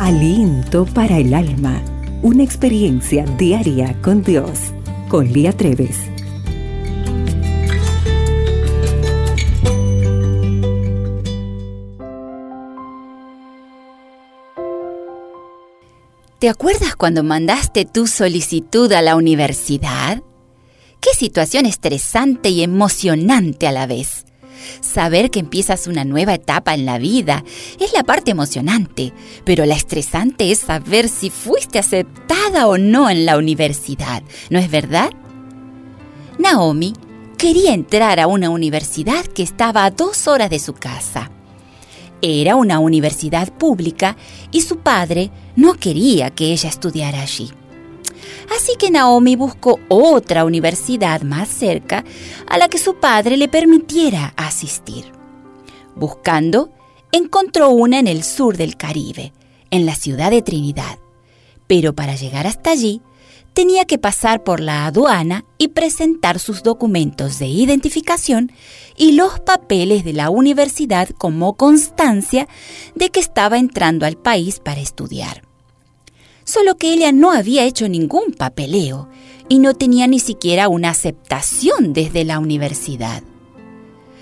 Aliento para el alma. Una experiencia diaria con Dios. Con Lía Treves. ¿Te acuerdas cuando mandaste tu solicitud a la universidad? Qué situación estresante y emocionante a la vez. Saber que empiezas una nueva etapa en la vida es la parte emocionante, pero la estresante es saber si fuiste aceptada o no en la universidad, ¿no es verdad? Naomi quería entrar a una universidad que estaba a dos horas de su casa. Era una universidad pública y su padre no quería que ella estudiara allí. Así que Naomi buscó otra universidad más cerca a la que su padre le permitiera asistir. Buscando, encontró una en el sur del Caribe, en la ciudad de Trinidad. Pero para llegar hasta allí, tenía que pasar por la aduana y presentar sus documentos de identificación y los papeles de la universidad como constancia de que estaba entrando al país para estudiar solo que ella no había hecho ningún papeleo y no tenía ni siquiera una aceptación desde la universidad.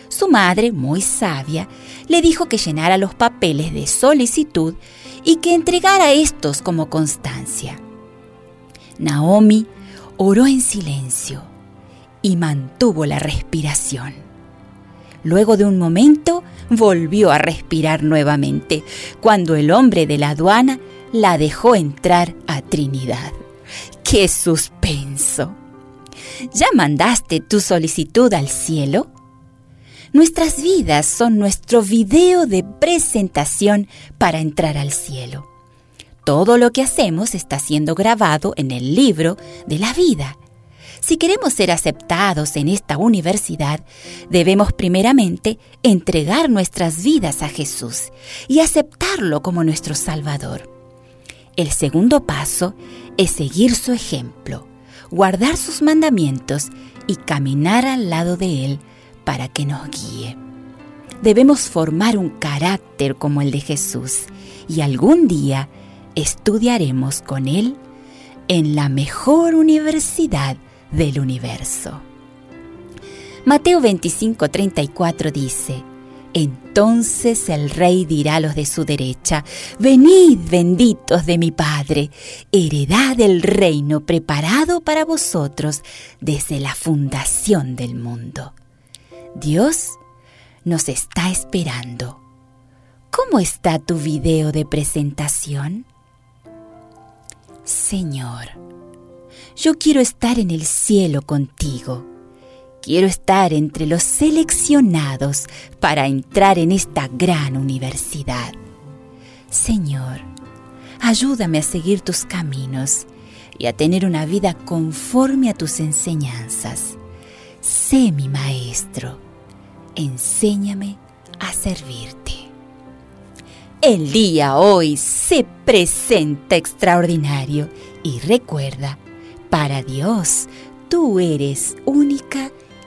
Su madre, muy sabia, le dijo que llenara los papeles de solicitud y que entregara estos como constancia. Naomi oró en silencio y mantuvo la respiración. Luego de un momento volvió a respirar nuevamente cuando el hombre de la aduana la dejó entrar a Trinidad. ¡Qué suspenso! ¿Ya mandaste tu solicitud al cielo? Nuestras vidas son nuestro video de presentación para entrar al cielo. Todo lo que hacemos está siendo grabado en el libro de la vida. Si queremos ser aceptados en esta universidad, debemos primeramente entregar nuestras vidas a Jesús y aceptarlo como nuestro Salvador. El segundo paso es seguir su ejemplo, guardar sus mandamientos y caminar al lado de Él para que nos guíe. Debemos formar un carácter como el de Jesús y algún día estudiaremos con Él en la mejor universidad del universo. Mateo 25:34 dice, entonces el rey dirá a los de su derecha, Venid benditos de mi Padre, heredad del reino preparado para vosotros desde la fundación del mundo. Dios nos está esperando. ¿Cómo está tu video de presentación? Señor, yo quiero estar en el cielo contigo Quiero estar entre los seleccionados para entrar en esta gran universidad. Señor, ayúdame a seguir tus caminos y a tener una vida conforme a tus enseñanzas. Sé mi maestro, enséñame a servirte. El día hoy se presenta extraordinario y recuerda, para Dios, tú eres única